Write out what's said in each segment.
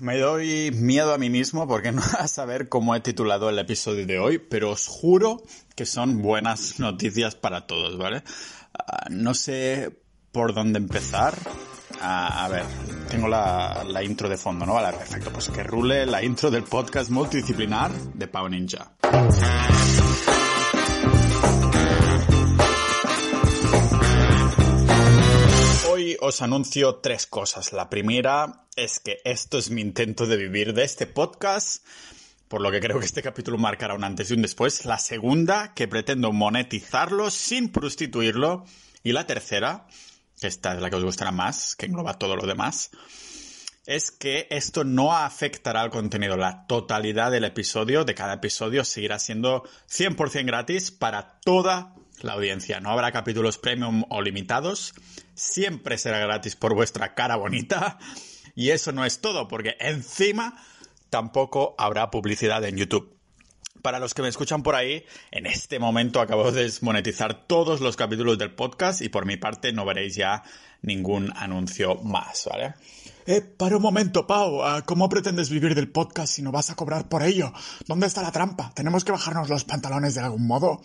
me doy miedo a mí mismo porque no a saber cómo he titulado el episodio de hoy, pero os juro que son buenas noticias para todos, ¿vale? Ah, no sé por dónde empezar. Ah, a ver, tengo la, la, intro de fondo, ¿no? Vale, perfecto. Pues que rule la intro del podcast multidisciplinar de Pau Ninja. Os anuncio tres cosas. La primera es que esto es mi intento de vivir de este podcast, por lo que creo que este capítulo marcará un antes y un después. La segunda, que pretendo monetizarlo sin prostituirlo. Y la tercera, que esta es la que os gustará más, que engloba todo lo demás, es que esto no afectará al contenido. La totalidad del episodio, de cada episodio, seguirá siendo 100% gratis para toda la audiencia. No habrá capítulos premium o limitados. Siempre será gratis por vuestra cara bonita. Y eso no es todo, porque encima tampoco habrá publicidad en YouTube. Para los que me escuchan por ahí, en este momento acabo de desmonetizar todos los capítulos del podcast y por mi parte no veréis ya ningún anuncio más, ¿vale? Eh, para un momento, Pau, ah, ¿cómo pretendes vivir del podcast si no vas a cobrar por ello? ¿Dónde está la trampa? ¿Tenemos que bajarnos los pantalones de algún modo?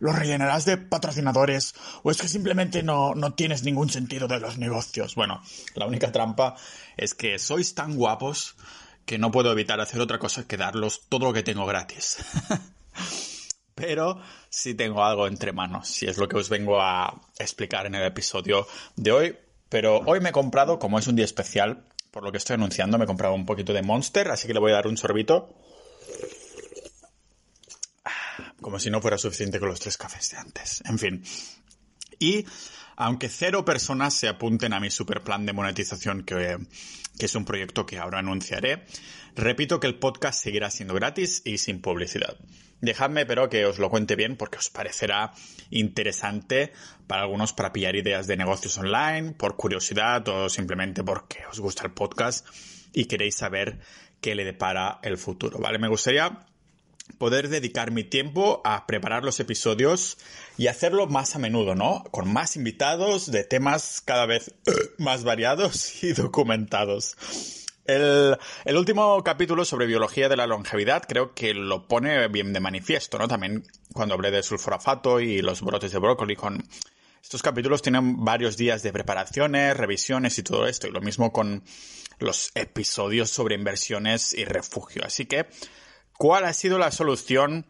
¿Los rellenarás de patrocinadores? ¿O es que simplemente no, no tienes ningún sentido de los negocios? Bueno, la única trampa es que sois tan guapos que no puedo evitar hacer otra cosa que darlos todo lo que tengo gratis. Pero sí tengo algo entre manos, si es lo que os vengo a explicar en el episodio de hoy. Pero hoy me he comprado, como es un día especial, por lo que estoy anunciando, me he comprado un poquito de Monster, así que le voy a dar un sorbito como si no fuera suficiente con los tres cafés de antes. En fin. Y aunque cero personas se apunten a mi super plan de monetización, que, que, es un proyecto que ahora anunciaré, repito que el podcast seguirá siendo gratis y sin publicidad. Dejadme pero que os lo cuente bien porque os parecerá interesante para algunos para pillar ideas de negocios online, por curiosidad o simplemente porque os gusta el podcast y queréis saber qué le depara el futuro, ¿vale? Me gustaría poder dedicar mi tiempo a preparar los episodios y hacerlo más a menudo, ¿no? Con más invitados de temas cada vez más variados y documentados. El, el, último capítulo sobre biología de la longevidad creo que lo pone bien de manifiesto, ¿no? También cuando hablé de sulforafato y los brotes de brócoli con... Estos capítulos tienen varios días de preparaciones, revisiones y todo esto, y lo mismo con los episodios sobre inversiones y refugio. Así que ¿Cuál ha sido la solución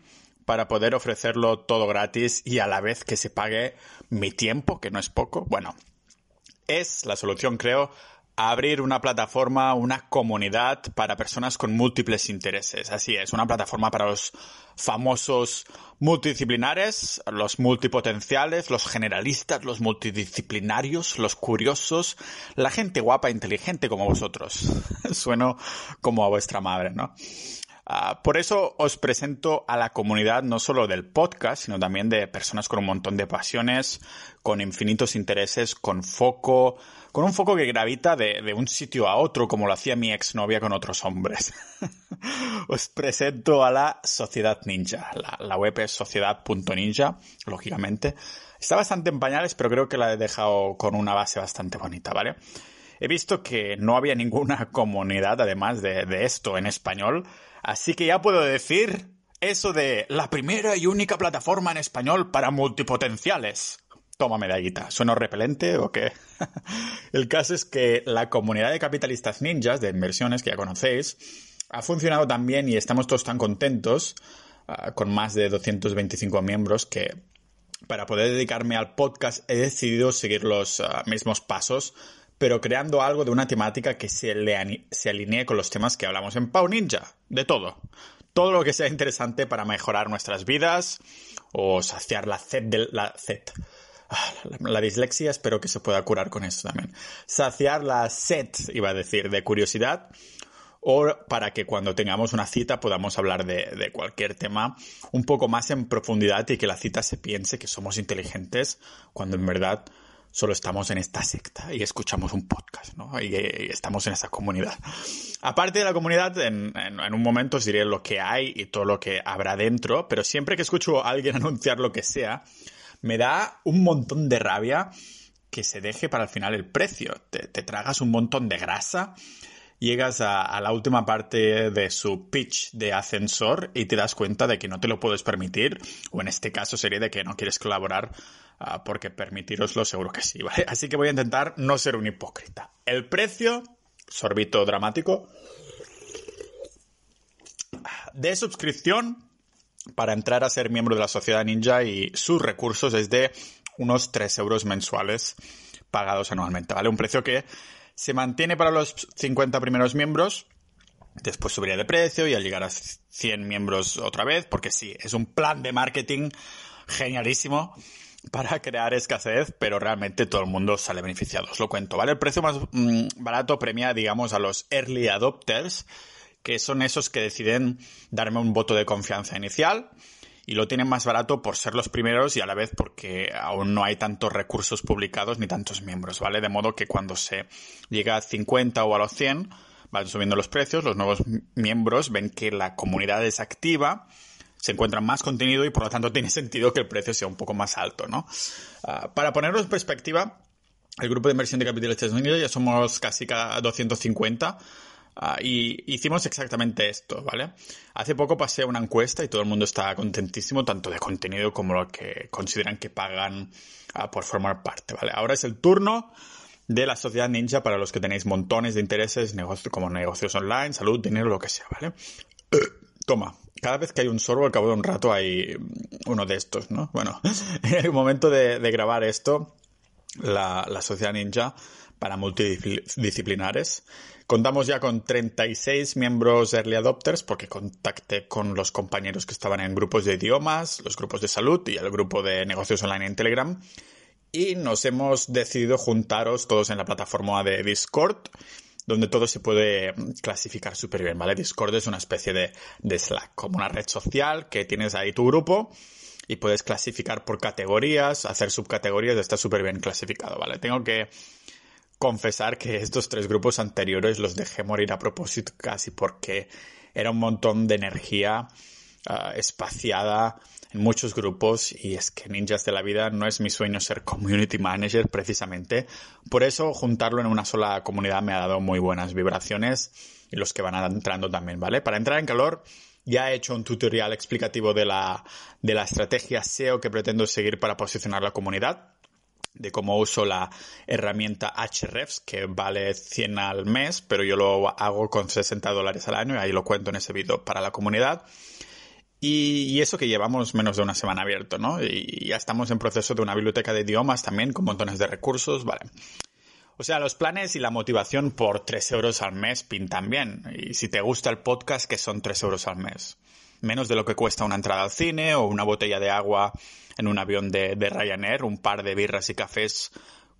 para poder ofrecerlo todo gratis y a la vez que se pague mi tiempo, que no es poco? Bueno, es la solución, creo, abrir una plataforma, una comunidad para personas con múltiples intereses. Así es, una plataforma para los famosos multidisciplinares, los multipotenciales, los generalistas, los multidisciplinarios, los curiosos, la gente guapa e inteligente como vosotros. Sueno como a vuestra madre, ¿no? Ah, por eso os presento a la comunidad no solo del podcast, sino también de personas con un montón de pasiones, con infinitos intereses, con foco, con un foco que gravita de, un sitio a otro, como lo hacía mi exnovia con otros hombres. os presento a la Sociedad Ninja. La, la web es sociedad.ninja, lógicamente. Está bastante en pañales, pero creo que la he dejado con una base bastante bonita, ¿vale? He visto que no había ninguna comunidad, además de, esto, en español, Así que ya puedo decir eso de la primera y única plataforma en español para multipotenciales. Toma medallita. ¿Sueno repelente o qué? El caso es que la comunidad de capitalistas ninjas de inversiones que ya conocéis ha funcionado tan bien y estamos todos tan contentos ah, con más de 225 miembros que para poder dedicarme al podcast he decidido seguir los ah, mismos pasos pero creando algo de una temática que se, se alinee con los temas que hablamos en Pau Ninja. De todo. Todo lo que sea interesante para mejorar nuestras vidas o saciar la sed de la sed. Ah, la, dislexia espero que se pueda curar con esto también. Saciar la sed, iba a decir, de curiosidad o para que cuando tengamos una cita podamos hablar de, de, cualquier tema un poco más en profundidad y que la cita se piense que somos inteligentes cuando en verdad solo estamos en esta secta y escuchamos un podcast, ¿no? Y, estamos en esa comunidad. Aparte de la comunidad, en, un momento diré lo que hay y todo lo que habrá dentro, pero siempre que escucho a alguien anunciar lo que sea, me da un montón de rabia que se deje para el final el precio. Te, te tragas un montón de grasa llegas a, la última parte de su pitch de ascensor y te das cuenta de que no te lo puedes permitir, o en este caso sería de que no quieres colaborar uh, porque permitiroslo seguro que sí, ¿vale? Así que voy a intentar no ser un hipócrita. El precio, sorbito dramático, de suscripción para entrar a ser miembro de la sociedad ninja y sus recursos es de unos 3 euros mensuales pagados anualmente, ¿vale? Un precio que se mantiene para los 50 primeros miembros, después subiría de precio y al llegar a 100 miembros otra vez, porque sí, es un plan de marketing genialísimo para crear escasez, pero realmente todo el mundo sale beneficiado. Os lo cuento, ¿vale? El precio más mm, barato premia, digamos, a los early adopters, que son esos que deciden darme un voto de confianza inicial y lo tienen más barato por ser los primeros y a la vez porque aún no hay tantos recursos publicados ni tantos miembros, ¿vale? De modo que cuando se llega a 50 o a los 100 van subiendo los precios, los nuevos miembros ven que la comunidad es activa, se encuentra más contenido y por lo tanto tiene sentido que el precio sea un poco más alto, ¿no? Uh, para ponerlo en perspectiva, el grupo de inversión de Capital Unidos ya somos casi 250 Ah, y hicimos exactamente esto, ¿vale? Hace poco pasé una encuesta y todo el mundo está contentísimo, tanto de contenido como lo que consideran que pagan ah, por formar parte, ¿vale? Ahora es el turno de la sociedad ninja para los que tenéis montones de intereses, como negocios online, salud, dinero, lo que sea, ¿vale? Toma, cada vez que hay un sorbo, al cabo de un rato hay uno de estos, ¿no? Bueno, en el momento de, grabar esto, la, la sociedad ninja para multidisciplinares Contamos ya con 36 miembros early adopters porque contacté con los compañeros que estaban en grupos de idiomas, los grupos de salud y el grupo de negocios online en Telegram. Y nos hemos decidido juntaros todos en la plataforma de Discord, donde todo se puede clasificar súper bien, ¿vale? Discord es una especie de, de Slack, como una red social que tienes ahí tu grupo y puedes clasificar por categorías, hacer subcategorías, está súper bien clasificado, ¿vale? Tengo que confesar que estos tres grupos anteriores los dejé morir a propósito casi porque era un montón de energía uh, espaciada en muchos grupos y es que Ninjas de la Vida no es mi sueño ser community manager precisamente. Por eso juntarlo en una sola comunidad me ha dado muy buenas vibraciones y los que van entrando también, ¿vale? Para entrar en calor ya he hecho un tutorial explicativo de la, de la estrategia SEO que pretendo seguir para posicionar la comunidad de cómo uso la herramienta Hrefs, que vale 100 al mes, pero yo lo hago con 60 dólares al año y ahí lo cuento en ese vídeo para la comunidad. Y, eso que llevamos menos de una semana abierto, ¿no? Y ya estamos en proceso de una biblioteca de idiomas también con montones de recursos, vale. O sea, los planes y la motivación por 3 euros al mes pintan bien. Y si te gusta el podcast, que son 3 euros al mes. Menos de lo que cuesta una entrada al cine o una botella de agua en un avión de, Ryanair, un par de birras y cafés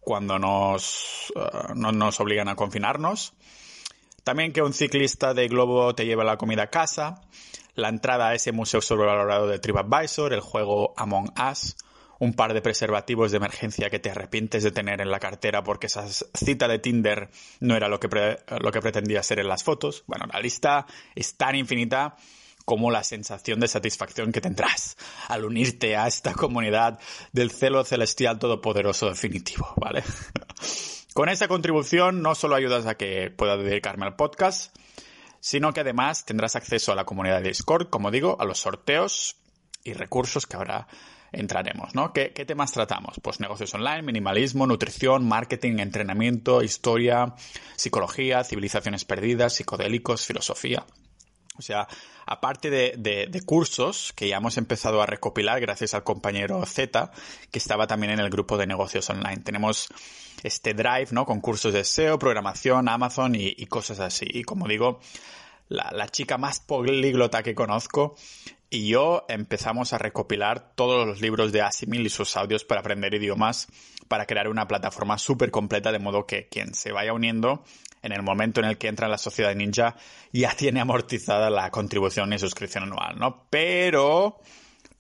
cuando nos, eh, no nos obligan a confinarnos. También que un ciclista de globo te lleve la comida a casa, la entrada a ese museo sobrevalorado de TripAdvisor, el juego Among Us, un par de preservativos de emergencia que te arrepientes de tener en la cartera porque esa cita de Tinder no era lo que, lo que pretendía ser en las fotos. Bueno, la lista es tan infinita como la sensación de satisfacción que tendrás al unirte a esta comunidad del celo celestial todopoderoso definitivo, ¿vale? Con esta contribución no solo ayudas a que pueda dedicarme al podcast, sino que además tendrás acceso a la comunidad de Discord, como digo, a los sorteos y recursos que ahora entraremos, ¿no? ¿Qué, ¿Qué, temas tratamos? Pues negocios online, minimalismo, nutrición, marketing, entrenamiento, historia, psicología, civilizaciones perdidas, psicodélicos, filosofía. O sea, aparte de, cursos que ya hemos empezado a recopilar gracias al compañero Z, que estaba también en el grupo de negocios online. Tenemos este drive, ¿no? Con cursos de SEO, programación, Amazon y, cosas así. Y como digo, la, la, chica más políglota que conozco y yo empezamos a recopilar todos los libros de Asimil y sus audios para aprender idiomas para crear una plataforma súper completa de modo que quien se vaya uniendo en el momento en el que entra en la sociedad ninja ya tiene amortizada la contribución y suscripción anual, ¿no? Pero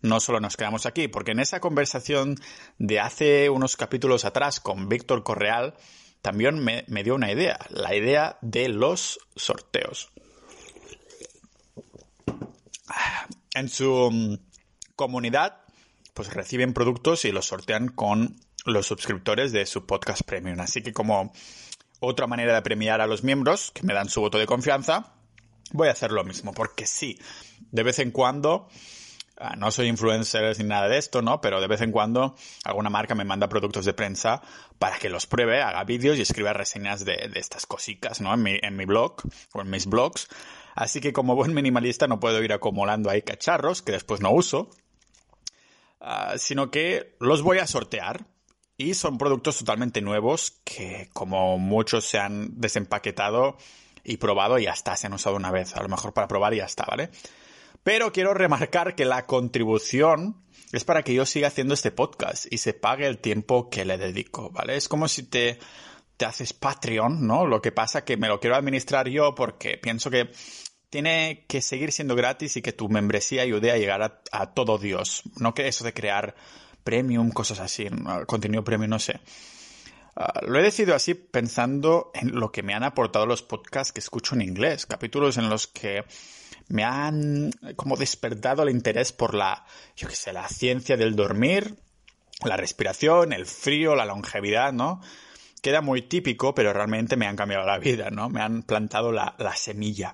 no solo nos quedamos aquí, porque en esa conversación de hace unos capítulos atrás con Víctor Correal, también me, dio una idea, la idea de los sorteos. En su mm, comunidad, pues reciben productos y los sortean con los suscriptores de su podcast premium. Así que como otra manera de premiar a los miembros que me dan su voto de confianza, voy a hacer lo mismo, porque sí, de vez en cuando, ah, no soy influencer ni nada de esto, ¿no? Pero de vez en cuando alguna marca me manda productos de prensa para que los pruebe, haga vídeos y escriba reseñas de, estas cositas, ¿no? En mi, blog o en mis blogs. Así que como buen minimalista no puedo ir acumulando ahí cacharros que después no uso, ah, sino que los voy a sortear. Y son productos totalmente nuevos que como muchos se han desempaquetado y probado y ya está, se han usado una vez, a lo mejor para probar y ya está, ¿vale? Pero quiero remarcar que la contribución es para que yo siga haciendo este podcast y se pague el tiempo que le dedico, ¿vale? Es como si te, te haces Patreon, ¿no? Lo que pasa que me lo quiero administrar yo porque pienso que tiene que seguir siendo gratis y que tu membresía ayude a llegar a, a todo Dios. No que eso de crear premium, cosas así, contenido premium, no sé. Ah, lo he decidido así pensando en lo que me han aportado los podcasts que escucho en inglés, capítulos en los que me han como despertado el interés por la, yo qué sé, la ciencia del dormir, la respiración, el frío, la longevidad, ¿no? Queda muy típico, pero realmente me han cambiado la vida, ¿no? Me han plantado la, la semilla.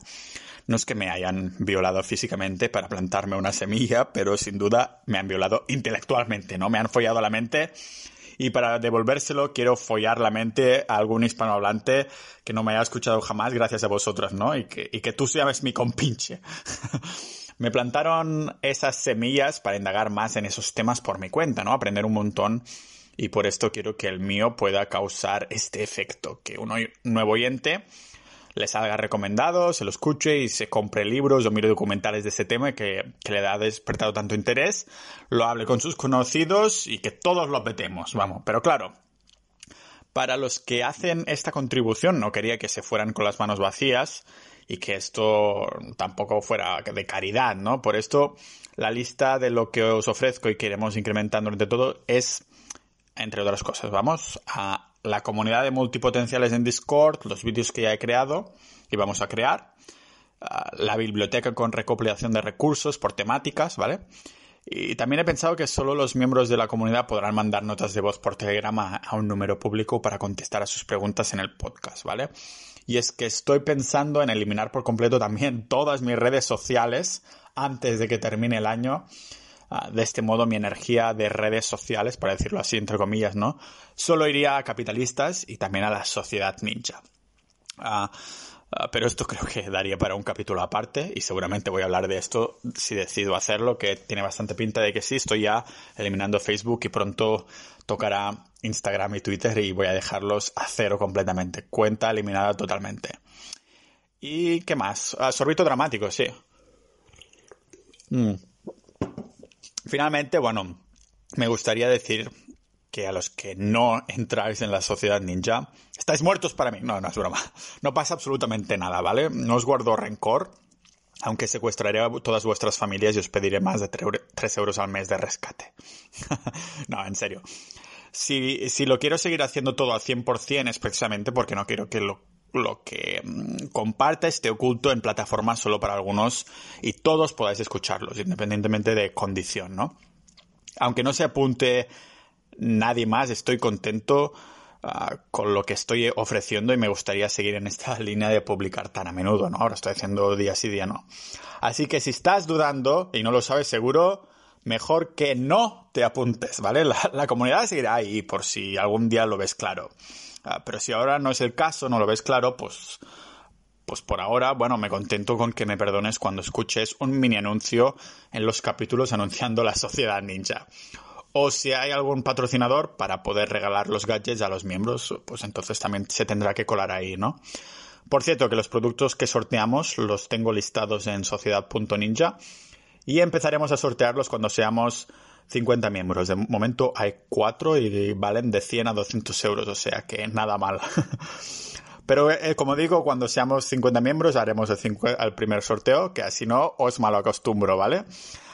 No es que me hayan violado físicamente para plantarme una semilla, pero sin duda me han violado intelectualmente, ¿no? Me han follado la mente y para devolvérselo quiero follar la mente a algún hispanohablante que no me haya escuchado jamás gracias a vosotros, ¿no? Y que, y que tú seas mi compinche. me plantaron esas semillas para indagar más en esos temas por mi cuenta, ¿no? Aprender un montón y por esto quiero que el mío pueda causar este efecto, que un nuevo oyente le salga recomendado, se lo escuche y se compre libros o mire documentales de ese tema que, le ha despertado tanto interés, lo hable con sus conocidos y que todos lo apetemos, vamos. Pero claro, para los que hacen esta contribución no quería que se fueran con las manos vacías y que esto tampoco fuera de caridad, ¿no? Por esto la lista de lo que os ofrezco y que iremos incrementando entre todo es, entre otras cosas, vamos a la comunidad de multipotenciales en Discord, los vídeos que ya he creado y vamos a crear, ah, la biblioteca con recopilación de recursos por temáticas, ¿vale? Y también he pensado que solo los miembros de la comunidad podrán mandar notas de voz por Telegram a, un número público para contestar a sus preguntas en el podcast, ¿vale? Y es que estoy pensando en eliminar por completo también todas mis redes sociales antes de que termine el año de este modo mi energía de redes sociales, para decirlo así entre comillas, ¿no? Solo iría a capitalistas y también a la sociedad ninja. Ah, ah, pero esto creo que daría para un capítulo aparte y seguramente voy a hablar de esto si decido hacerlo, que tiene bastante pinta de que sí, estoy ya eliminando Facebook y pronto tocará Instagram y Twitter y voy a dejarlos a cero completamente. Cuenta eliminada totalmente. ¿Y qué más? sorbito dramático, sí. Mm. Finalmente, bueno, me gustaría decir que a los que no entráis en la sociedad ninja, estáis muertos para mí. No, no es broma. No pasa absolutamente nada, ¿vale? No os guardo rencor, aunque secuestraré a todas vuestras familias y os pediré más de 3 euros al mes de rescate. no, en serio. Si, si lo quiero seguir haciendo todo al 100% es precisamente porque no quiero que lo lo que mm, comparte esté oculto en plataformas solo para algunos y todos podáis escucharlos, independientemente de condición, ¿no? Aunque no se apunte nadie más, estoy contento ah, con lo que estoy ofreciendo y me gustaría seguir en esta línea de publicar tan a menudo, ¿no? Ahora estoy haciendo día sí, día no. Así que si estás dudando y no lo sabes seguro, mejor que no te apuntes, ¿vale? La, la comunidad seguirá ahí por si algún día lo ves claro. Ah, pero si ahora no es el caso, no lo ves claro, pues, pues por ahora, bueno, me contento con que me perdones cuando escuches un mini anuncio en los capítulos anunciando la sociedad ninja. O si hay algún patrocinador para poder regalar los gadgets a los miembros, pues entonces también se tendrá que colar ahí, ¿no? Por cierto, que los productos que sorteamos los tengo listados en sociedad.ninja y empezaremos a sortearlos cuando seamos 50 miembros. De momento hay 4 y valen de 100 a 200 euros, o sea que nada mal. Pero eh, como digo, cuando seamos 50 miembros haremos el, el primer sorteo, que así no os malo acostumbro, ¿vale?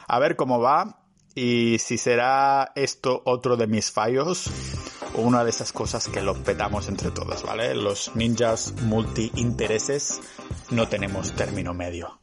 A ver cómo va y si será esto otro de mis fallos o una de esas cosas que lo petamos entre todos, ¿vale? Los ninjas multi-intereses no tenemos término medio.